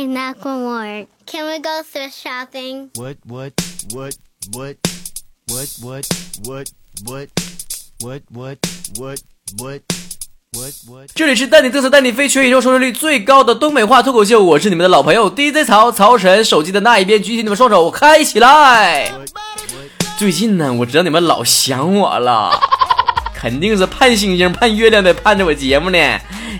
Okay, knock one more. Can we go thrift shopping? What what what what what what what what what what what what what what 这里是带你嘚瑟带你飞，全宇宙收视率最高的东北话脱口秀，我是你们的老朋友 DJ 曹曹神。手机的那一边，举起你们双手，开起来！最近呢，我知道你们老想我了，肯定是盼星星盼月亮的盼着我节目呢。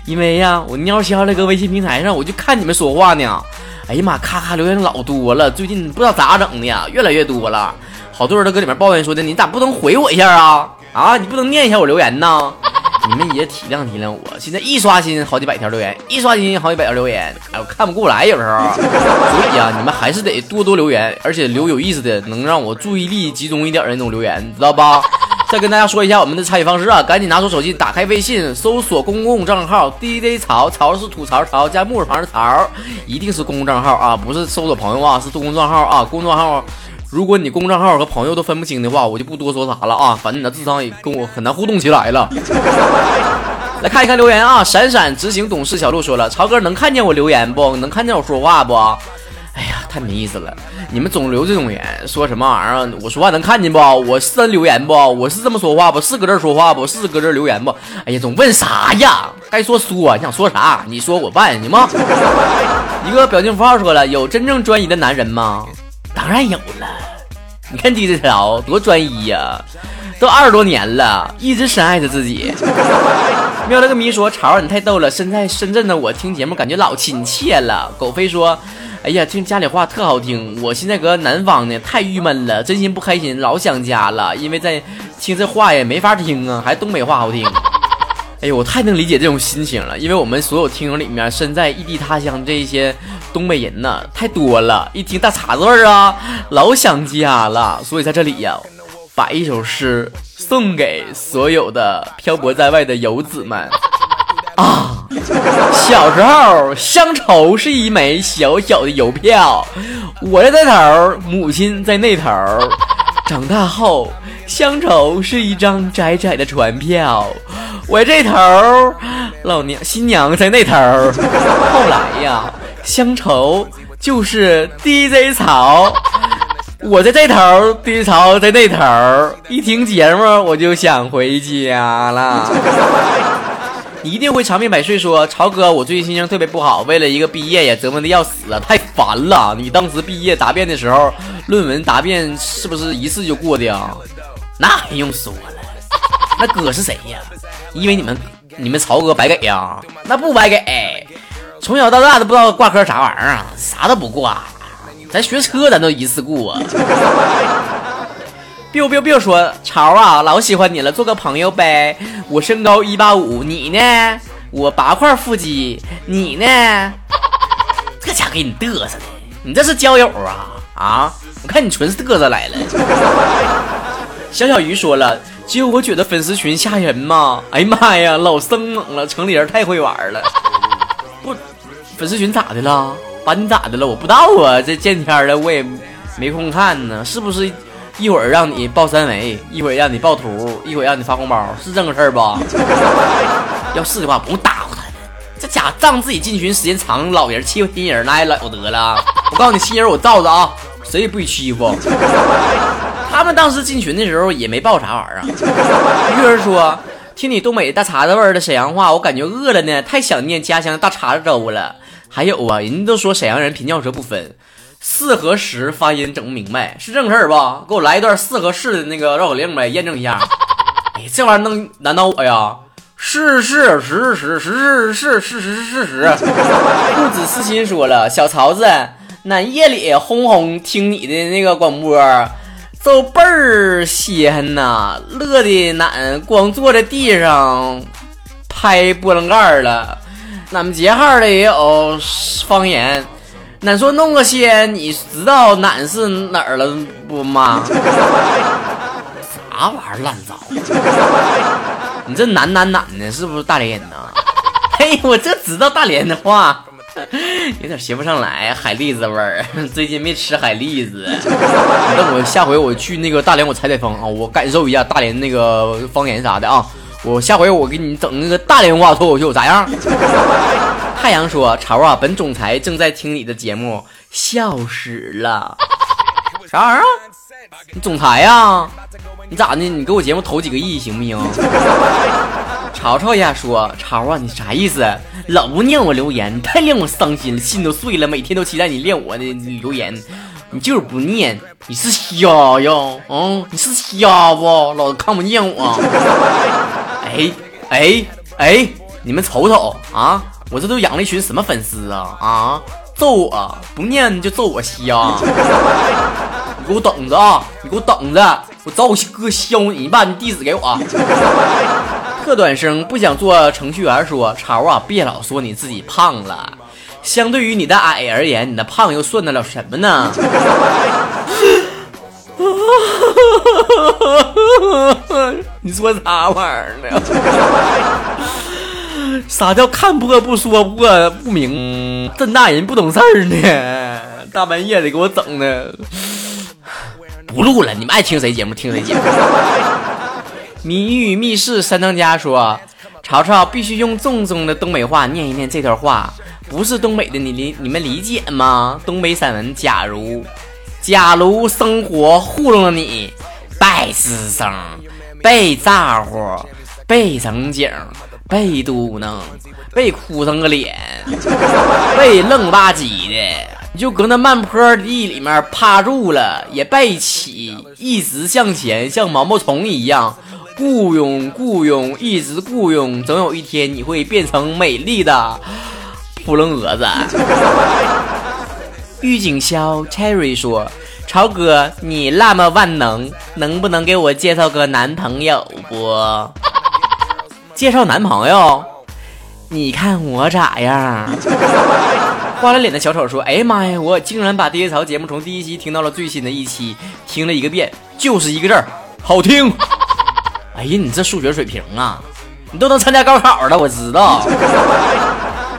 因为呀，我尿消那个微信平台上，我就看你们说话呢。哎呀妈，咔咔留言老多了，最近不知道咋整的呀，越来越多了。好多人都搁里面抱怨说的，你咋不能回我一下啊？啊，你不能念一下我留言呢？你们也体谅体谅我，现在一刷新好几百条留言，一刷新好几百条留言，哎，我看不过来有时候。所以啊，你们还是得多多留言，而且留有意思的，能让我注意力集中一点的那种留言，知道吧？再跟大家说一下我们的参与方式啊，赶紧拿出手机，打开微信，搜索公共账号 DJ 曹，曹是吐槽曹加木字旁的曹，一定是公共账号啊，不是搜索朋友啊，是公共账号啊，公众号。如果你公众账号和朋友都分不清的话，我就不多说啥了啊，反正你的智商也跟我很难互动起来了。来看一看留言啊，闪闪执行董事小鹿说了，曹哥能看见我留言不？能看见我说话不？哎呀，太没意思了！你们总留这种言，说什么玩意儿？我说话能看见不？我是真留言不？我是这么说话不？是搁这说话不？是搁这留言不？哎呀，总问啥呀？该说说，你想说啥？你说我办行吗？一个表情符号说了，有真正专一的男人吗？当然有了。你看 DJ 条多专一呀，都二十多年了，一直深爱着自己。喵了个咪说，潮你太逗了，身在深圳的我听节目感觉老亲切了。狗飞说。哎呀，听家里话特好听，我现在搁南方呢，太郁闷了，真心不开心，老想家了。因为在听这话也没法听啊，还东北话好听。哎呦，我太能理解这种心情了，因为我们所有听友里面身在异地他乡这些东北人呢太多了，一听大碴子味儿啊，老想家了。所以在这里呀，把一首诗送给所有的漂泊在外的游子们。啊，小时候乡愁是一枚小小的邮票，我在这头，母亲在那头。长大后，乡愁是一张窄窄的船票，我这头，老娘新娘在那头。后来呀，乡愁就是 DJ 草，我在这头，DJ 草在那头。一听节目，我就想回家了。你一定会长命百岁。说曹哥，我最近心情特别不好，为了一个毕业呀，折磨的要死啊，太烦了。你当时毕业答辩的时候，论文答辩是不是一次就过的呀？那还用说了，那哥是谁呀？因为你们你们曹哥白给呀？那不白给，从小到大都不知道挂科啥玩意儿啊，啥都不挂。咱学车咱都一次过。Biu biu biu 说潮啊，老喜欢你了，做个朋友呗。我身高一八五，你呢？我八块腹肌，你呢？这家给你嘚瑟的，你这是交友啊啊！我看你纯是嘚瑟来了。小小鱼说了，只有我觉得粉丝群吓人吗？哎呀妈呀，老生猛了，城里人太会玩了。不，粉丝群咋的了？把你咋的了？我不知道啊，这见天了我也没空看呢，是不是？一会儿让你报三维，一会儿让你报图，一会儿让你发红包，是这个事儿不？要是的话，不用搭呼他。这家仗自己进群时间长，老人欺负新人那也了得了。我告诉你，新人我罩着啊，谁也不许欺负。他们当时进群的时候也没报啥玩意儿。玉儿说：“听你东北大碴子味儿的沈阳话，我感觉饿了呢，太想念家乡大碴子粥了。”还有啊，人家都说沈阳人平翘舌不分。四和十发音整不明白，是正事儿吧？给我来一段四和十的那个绕口令呗，验证一下。哎，这玩意儿能难倒我呀？是是是是是是是是是是是。不子私心说了，小曹子，俺夜里轰轰听你的那个广播，都倍儿稀罕呐，乐的俺光坐在地上拍波棱盖了。俺们节号的也有方言。俺说弄个些，你知道俺是哪儿了不吗？啥玩意儿烂糟！你这男男男的，是不是大连人呐？嘿，我这知道大连的话，有点学不上来。海蛎子味儿，最近没吃海蛎子。等我下回我去那个大连，我采采风啊，我感受一下大连那个方言啥的啊。我下回我给你整那个大连话脱口秀咋样？太阳说：“潮啊，本总裁正在听你的节目，笑死了。啥玩意儿？你总裁呀？你咋的？你给我节目投几个亿行不行？”潮潮呀说：“潮啊，你啥意思？老不念我留言，太令我伤心了，心都碎了。每天都期待你念我的留言，你就是不念，你是瞎呀？嗯，你是瞎不？老子看不见我。哎哎哎，你们瞅瞅啊！我这都养了一群什么粉丝啊啊！揍我不念就揍我瞎！你给我等着啊！你给我等着！我找我哥削你！你把你地址给我。特短生不想做程序员，说潮啊，别老说你自己胖了。相对于你的矮而言，你的胖又算得了什么呢？你说啥玩意儿呢？啥叫看破不说破不明？这大人不懂事儿呢！大半夜的给我整的，不录了。你们爱听谁节目听谁节目。谜语密室三当家说：“曹操必须用正宗的东北话念一念这段话，不是东北的，你理你们理解吗？”东北散文：假如，假如生活糊弄了你，被师生，被咋呼，被整景，被嘟囔，被哭成个脸，被愣吧唧的，你就搁那慢坡地里面趴住了，也别起，一直向前，像毛毛虫一样。雇佣，雇佣，一直雇佣，总有一天你会变成美丽的扑棱蛾子。郁景霄 Cherry 说：“曹哥，你那么万能，能不能给我介绍个男朋友不？介绍男朋友？你看我咋样？”花了脸的小丑说：“哎呀妈呀，我竟然把《DJ 潮》节目从第一期听到了最新的一期，听了一个遍，就是一个字儿，好听。”哎呀，你这数学水平啊，你都能参加高考了，我知道。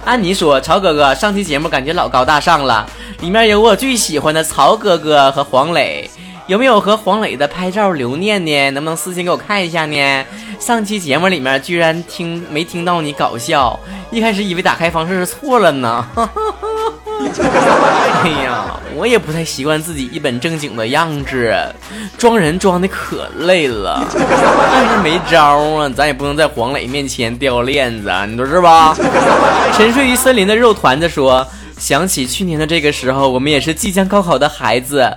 按你说，曹哥哥上期节目感觉老高大上了，里面有我最喜欢的曹哥哥和黄磊，有没有和黄磊的拍照留念呢？能不能私信给我看一下呢？上期节目里面居然听没听到你搞笑，一开始以为打开方式是错了呢。哎呀，我也不太习惯自己一本正经的样子，装人装的可累了，但是没招啊，咱也不能在黄磊面前掉链子啊，你说是吧？沉睡于森林的肉团子说，想起去年的这个时候，我们也是即将高考的孩子，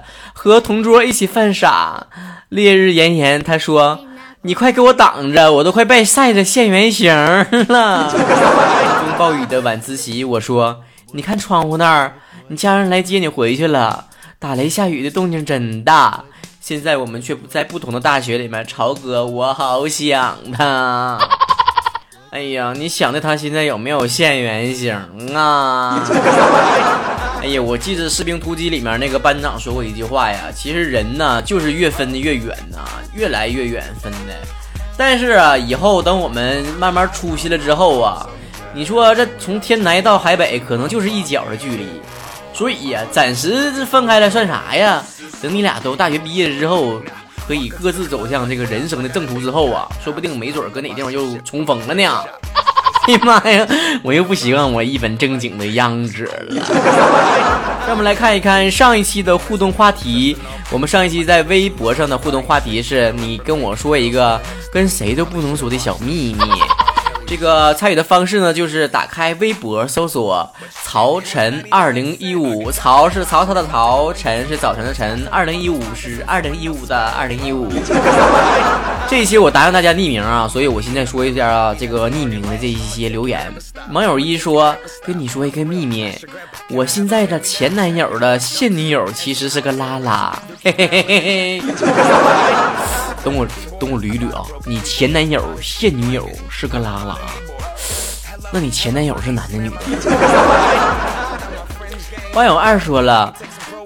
和同桌一起犯傻，烈日炎炎，他说，你快给我挡着，我都快被晒得现原形了。狂风暴雨的晚自习，我说。你看窗户那儿，你家人来接你回去了。打雷下雨的动静真大。现在我们却不在不同的大学里面。潮哥，我好想他。哎呀，你想的他现在有没有现原形啊？哎呀，我记得《士兵突击》里面那个班长说过一句话呀，其实人呢就是越分的越远呐，越来越远分的。但是啊，以后等我们慢慢出息了之后啊。你说这从天南到海北可能就是一脚的距离，所以呀，暂时分开了算啥呀？等你俩都大学毕业之后，可以各自走向这个人生的正途之后啊，说不定没准搁哪地方又重逢了呢。哎呀妈呀，我又不习惯我一本正经的样子了。让我们来看一看上一期的互动话题。我们上一期在微博上的互动话题是你跟我说一个跟谁都不能说的小秘密。这个参与的方式呢，就是打开微博搜索“曹晨二零一五”，曹是曹操的曹，晨是早晨的晨，二零一五是二零一五的二零一五。这一期我答应大家匿名啊，所以我现在说一下啊，这个匿名的这一些留言。网友一说：“跟你说一个秘密，我现在的前男友的现女友其实是个拉拉。”嘿嘿嘿嘿嘿。等我等我捋捋啊！你前男友现女友是个拉拉，那你前男友是男的女的？网友二说了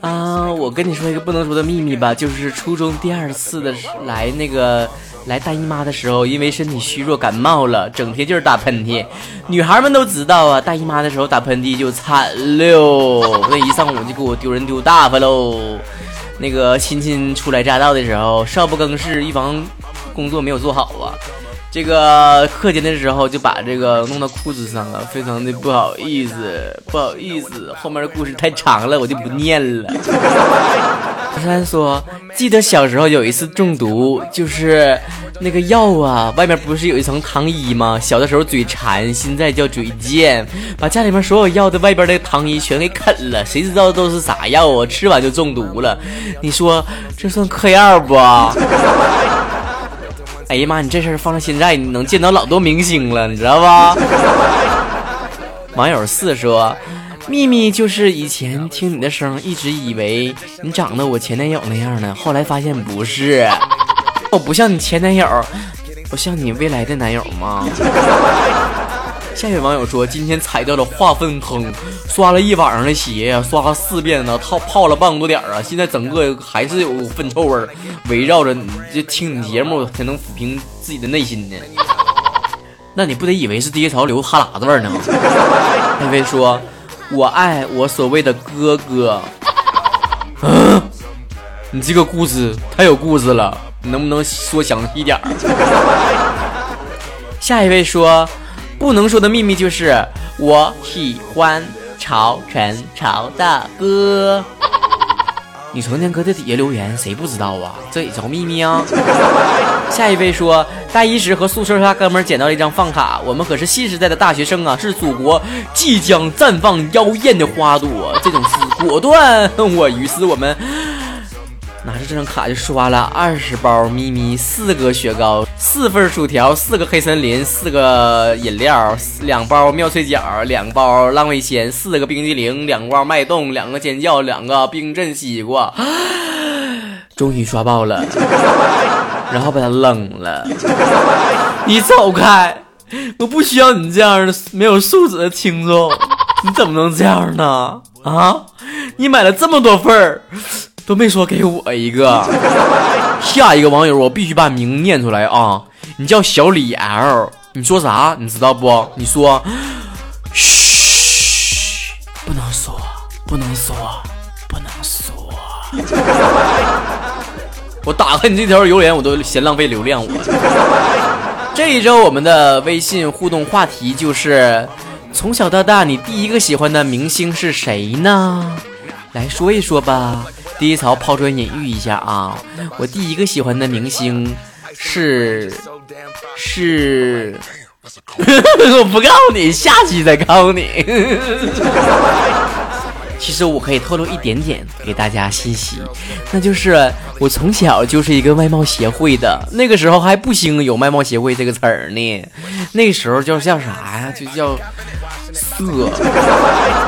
啊，我跟你说一个不能说的秘密吧，就是初中第二次的来那个来大姨妈的时候，因为身体虚弱感冒了，整天就是打喷嚏。女孩们都知道啊，大姨妈的时候打喷嚏就惨了，那一上午就给我丢人丢大发喽。那个亲亲初来乍到的时候，少不更事，预防工作没有做好啊。这个课间的时候就把这个弄到裤子上了，非常的不好意思，不好意思。后面的故事太长了，我就不念了。小山说，记得小时候有一次中毒，就是那个药啊，外面不是有一层糖衣吗？小的时候嘴馋，现在叫嘴贱，把家里面所有药的外边的糖衣全给啃了，谁知道都是啥药啊？吃完就中毒了，你说这算嗑药不？哎呀妈！你这事儿放到现在，你能见到老多明星了，你知道吧？网友四说：“秘密就是以前听你的声，一直以为你长得我前男友那样呢，后来发现不是。我 不像你前男友，我像你未来的男友吗？” 下一位网友说：“今天踩到了化粪坑，刷了一晚上的鞋，刷了四遍呢，泡泡了半个多点啊，现在整个还是有粪臭味儿，围绕着你，就听你节目才能抚平自己的内心呢。那你不得以为是低潮流哈喇子味儿呢吗？”那位说：“我爱我所谓的哥哥。”啊，你这个故事太有故事了，能不能说详细点儿？下一位说。不能说的秘密就是我喜欢曹晨曹大哥。你成天搁这底下留言，谁不知道啊？这也叫秘密啊！下一位说，大一时和宿舍大哥们捡到了一张饭卡，我们可是新时代的大学生啊，是祖国即将绽放妖艳的花朵。这种事果断，我于是我们。拿着这张卡就刷了二十包咪咪，四个雪糕，四份薯条，四个黑森林，四个饮料，两包妙脆角，两包浪味仙，四个冰激凌，两包脉动，两个尖叫，两个冰镇西瓜，终于刷爆了，然后把它扔了。你走开！我不需要你这样的没有素质的听众，你怎么能这样呢？啊！你买了这么多份儿。都没说给我一个，下一个网友我必须把名念出来啊！你叫小李 L，你说啥？你知道不？你说，嘘，不能说，不能说，不能说。我打开你这条留言，我都嫌浪费流量。我这一周我们的微信互动话题就是：从小到大，你第一个喜欢的明星是谁呢？来说一说吧。第一槽抛砖引玉一下啊！我第一个喜欢的明星是是，我不告诉你，下期再告诉你。其实我可以透露一点点给大家信息，那就是我从小就是一个外貌协会的，那个时候还不兴有外貌协会这个词儿呢，那时候叫叫啥呀？就叫。色，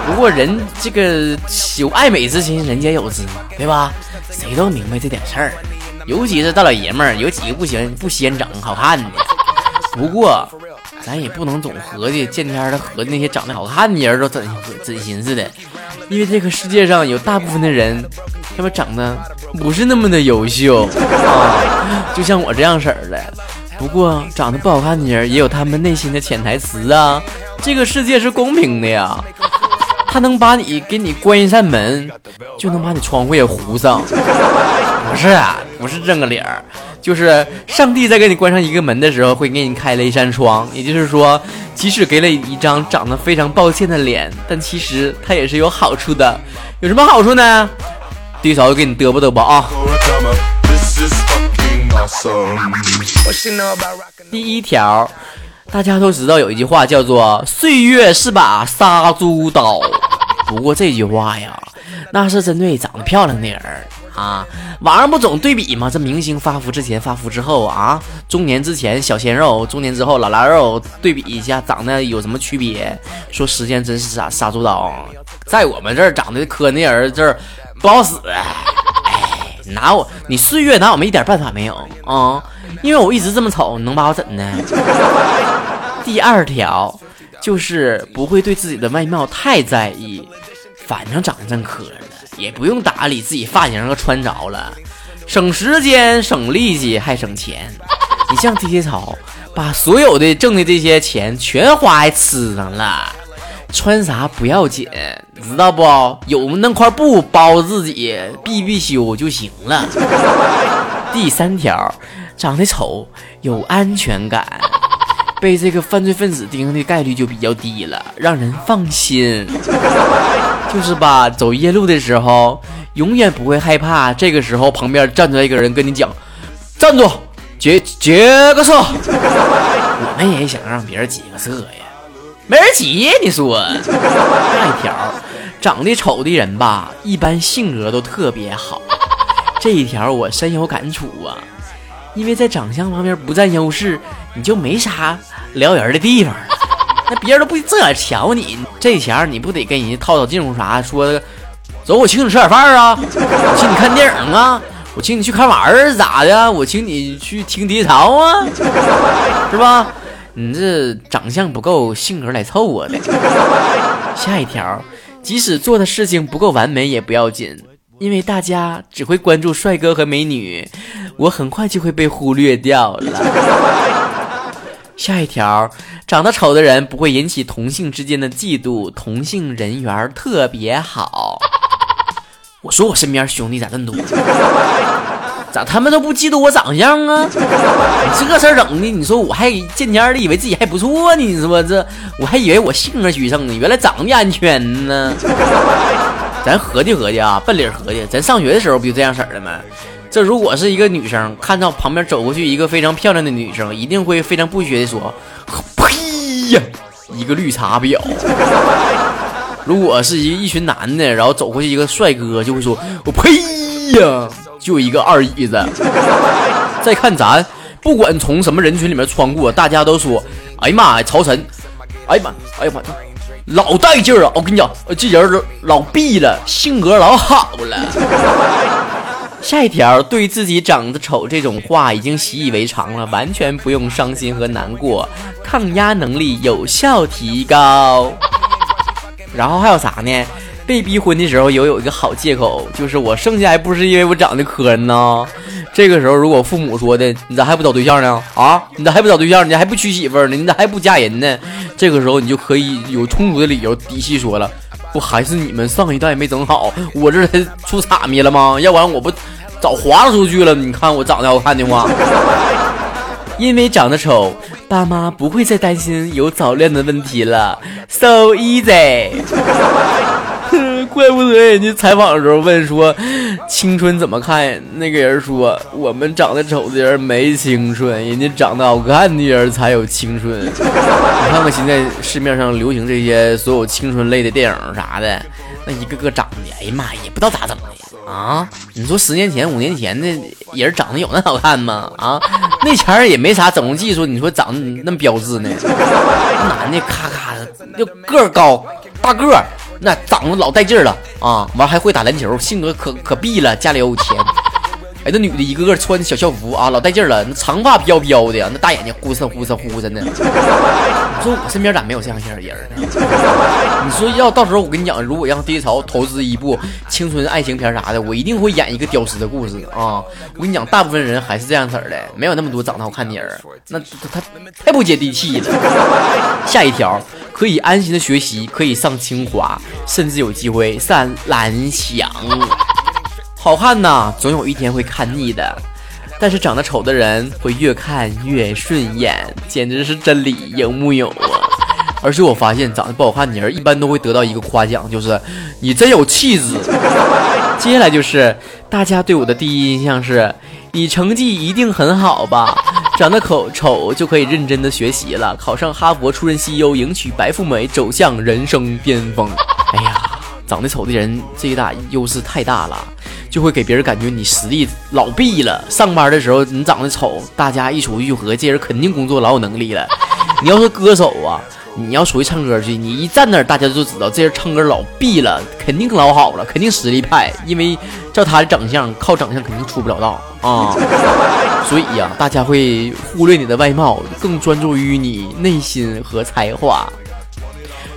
不过人这个有爱美之心，人皆有之嘛，对吧？谁都明白这点事儿，尤其是大老爷们儿，有几个不行不嫌整好看的。不过，咱也不能总合计见天的合计那些长得好看的人都真真心似的，因为这个世界上有大部分的人，他们长得不是那么的优秀啊，就像我这样式儿的。不过，长得不好看的人也有他们内心的潜台词啊。这个世界是公平的呀，他能把你给你关一扇门，就能把你窗户也糊上。不是啊，不是这个理儿，就是上帝在给你关上一个门的时候，会给你开了一扇窗。也就是说，即使给了一张长得非常抱歉的脸，但其实它也是有好处的。有什么好处呢？第一嫂子给你嘚啵嘚啵啊。第一条，大家都知道有一句话叫做“岁月是把杀猪刀”，不过这句话呀，那是针对长得漂亮的人啊。网上不总对比吗？这明星发福之前、发福之后啊，中年之前小鲜肉，中年之后老腊肉，对比一下长得有什么区别？说时间真是杀杀猪刀，在我们这儿长得磕那人这儿不好使。哎拿我，你岁月拿我们一点办法没有啊？因为我一直这么丑，你能把我怎的？第二条就是不会对自己的外貌太在意，反正长得真磕碜，也不用打理自己发型和穿着了，省时间、省力气还省钱。你像 T T 草，把所有的挣的这些钱全花在吃上了。穿啥不要紧，知道不？有那块布包自己，避避羞就行了。第三条，长得丑有安全感，被这个犯罪分子盯的概率就比较低了，让人放心。就是吧，走夜路的时候永远不会害怕，这个时候旁边站出来一个人跟你讲：“站住，解解个色。”我们也想让别人解个色呀，没人解，你说？下一条，长得丑的人吧，一般性格都特别好。这一条我深有感触啊，因为在长相方面不占优势，你就没啥撩人的地方。那别人都不这样瞧你，这钱你不得跟人家套套近乎啥？说走，我请你吃点饭啊，我请你看电影啊，我请你去看玩儿咋的？我请你去听碟槽啊，是吧？你这长相不够，性格来凑合的。下一条，即使做的事情不够完美也不要紧，因为大家只会关注帅哥和美女，我很快就会被忽略掉了。下一条，长得丑的人不会引起同性之间的嫉妒，同性人缘特别好。我说我身边兄弟咋这么多？咋他们都不嫉妒我长相啊？你这事儿整的，你说我还渐渐的以为自己还不错呢，你说这我还以为我性格取胜呢，原来长得安全呢。咱合计合计啊，奔理合计，咱上学的时候不就这样式儿的吗？这如果是一个女生，看到旁边走过去一个非常漂亮的女生，一定会非常不屑的说：“呸呀，一个绿茶婊。” 如果是一一群男的，然后走过去一个帅哥，就会说：“我呸呀，就一个二椅子。” 再看咱，不管从什么人群里面穿过，大家都说：“哎呀妈呀，曹晨！哎呀妈，哎呀妈，老带劲儿啊！我跟你讲，这人老逼了，性格老好了。” 下一条，对自己长得丑这种话已经习以为常了，完全不用伤心和难过，抗压能力有效提高。然后还有啥呢？被逼婚的时候有有一个好借口，就是我剩下还不是因为我长得磕碜呢。这个时候如果父母说的，你咋还不找对象呢？啊，你咋还不找对象？你还不娶媳妇呢？你咋还不嫁人呢？这个时候你就可以有充足的理由底气说了。不还是你们上一代没整好，我这才出岔咪了吗？要不然我不早划出去了。你看我长得好看的话，因为长得丑，爸妈不会再担心有早恋的问题了。So easy。怪不得人家采访的时候问说青春怎么看？那个人说我们长得丑的人没青春，人家长得好看的人才有青春。你看看现在市面上流行这些所有青春类的电影啥的，那一个个长得，哎呀妈，也不知道咋整的啊！你说十年前、五年前的人长得有那好看吗？啊，那前儿也没啥整容技术，你说长得那么标致呢？男的咔咔的，就个高，大个。那长得老带劲儿了啊！完还会打篮球，性格可可逼了，家里有钱。哎，那女的一个个穿小校服啊，老带劲儿了，那长发飘飘的，那大眼睛呼哧呼哧呼哧的。你说我身边咋没有这样型的人呢？你说要到时候我跟你讲，如果让第一潮投资一部青春爱情片啥的，我一定会演一个屌丝的故事啊！我跟你讲，大部分人还是这样式儿的，没有那么多长得好看的人，那他太不接地气了。下一条。可以安心的学习，可以上清华，甚至有机会上蓝翔。好看呐，总有一天会看腻的。但是长得丑的人会越看越顺眼，简直是真理，有木有啊？而且我发现长得不好看的人一般都会得到一个夸奖，就是你真有气质。接下来就是大家对我的第一印象是，你成绩一定很好吧？长得口丑就可以认真的学习了，考上哈佛，出任 CEO，迎娶白富美，走向人生巅峰。哎呀，长得丑的人这一大优势太大了，就会给别人感觉你实力老毙了。上班的时候你长得丑，大家一出去就合这人肯定工作老有能力了。你要是歌手啊。你要出去唱歌去，你一站那儿，大家就知道这人唱歌老毙了，肯定老好了，肯定实力派。因为照他的长相，靠长相肯定出不了道啊。所以呀，大家会忽略你的外貌，更专注于你内心和才华。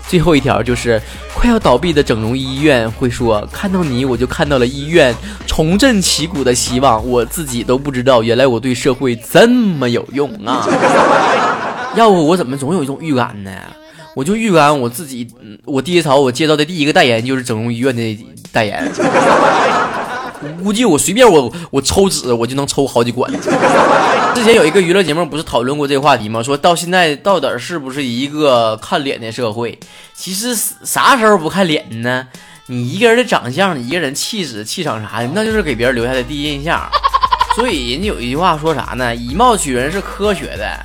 最后一条就是快要倒闭的整容医院会说：“看到你，我就看到了医院重振旗鼓的希望。”我自己都不知道，原来我对社会这么有用啊。要不我怎么总有一种预感呢？我就预感我自己，我第一槽我接到的第一个代言就是整容医院的代言。估计我随便我我抽纸我就能抽好几管。之前有一个娱乐节目不是讨论过这个话题吗？说到现在到底是不是一个看脸的社会？其实啥时候不看脸呢？你一个人的长相，你一个人气质、气场啥的，那就是给别人留下的第一印象。所以人家有一句话说啥呢？以貌取人是科学的，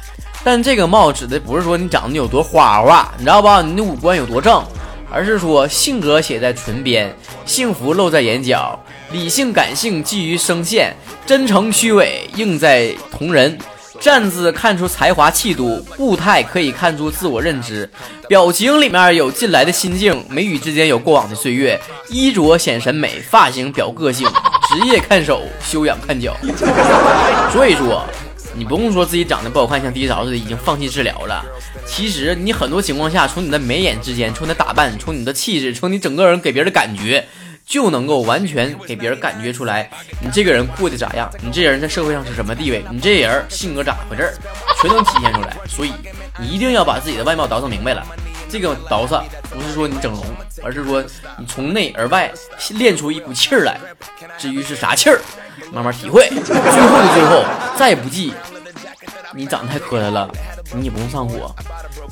但这个貌指的不是说你长得有多花花，你知道吧？你的五官有多正，而是说性格写在唇边，幸福露在眼角，理性感性基于声线，真诚虚伪映在同人。站姿看出才华气度，步态可以看出自我认知，表情里面有近来的心境，眉宇之间有过往的岁月，衣着显审美，发型表个性，职业看手，修养看脚。所以说，你不用说自己长得不好看，像低潮似的已经放弃治疗了。其实你很多情况下，从你的眉眼之间，从你的打扮，从你的气质，从你整个人给别人的感觉。就能够完全给别人感觉出来，你这个人过得咋样，你这人在社会上是什么地位，你这人性格咋回事，全能体现出来。所以你一定要把自己的外貌捯饬明白了。这个捯饬不是说你整容，而是说你从内而外练出一股气儿来。至于是啥气儿，慢慢体会。最后的最后，再不济，你长得太磕碜了，你也不用上火。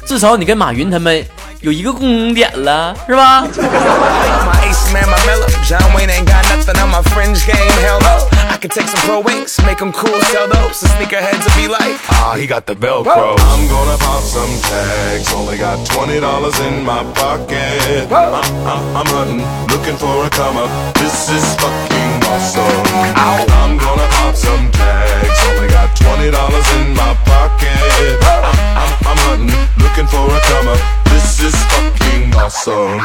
至少你跟马云他们有一个共同点了，是吧 off. Ow. I'm gonna pop some tags. Only got twenty dollars in my pocket. I'm, I'm, I'm hunting, looking for a come up. This is fucking awesome.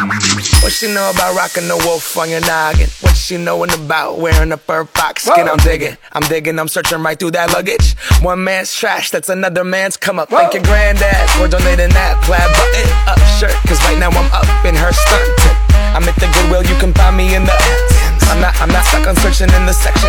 What she know about rocking the wolf on your noggin? What she knowin' about wearing a fur fox skin? I'm digging, I'm digging, I'm searching right through that luggage. One man's trash, that's another man's come up. Thank your granddad for donating that plaid button up shirt. Cause right now I'm up in her skirt. I'm at the Goodwill, you can find me in the I'm not, I'm not stuck on searching in the section.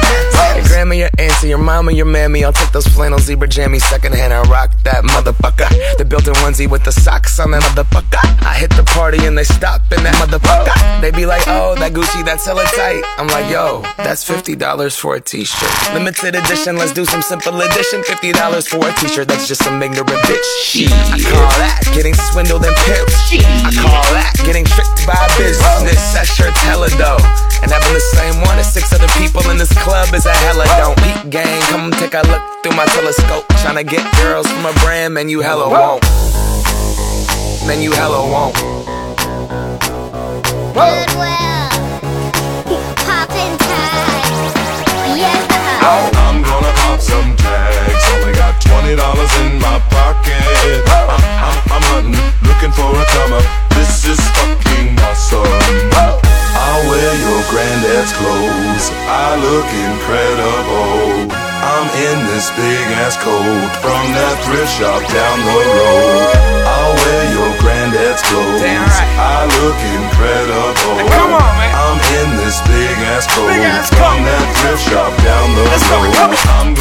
Your grandma, your auntie, your mama, your mammy. I'll take those flannel zebra jammies secondhand and rock that motherfucker. The built-in onesie with the socks on that motherfucker. I hit the party and they stop in that motherfucker. They be like, oh, that Gucci, that's hella tight. I'm like, yo, that's $50 for a t-shirt. Limited edition, let's do some simple edition. $50 for a t-shirt, that's just some ignorant bitch. Shit. I call that getting swindled and pimped. I call that getting tricked by business. That shirt's hella dope. And having the same one as six other people in this club is a hella don't. Peep gang, come take a look through my telescope. Tryna get girls from a brand, man, you hella won't. Man, you hella won't. Goodwill. Poppin' tags. Yeah. I'm gonna pop some tags. Only got twenty dollars in my pocket. I'm, I'm, I'm hunting, looking for a come up. This is fucking awesome. I'll wear your granddad's clothes. I look incredible. I'm in this big ass coat from that thrift shop down the road. It's coming, thrift shop down the road.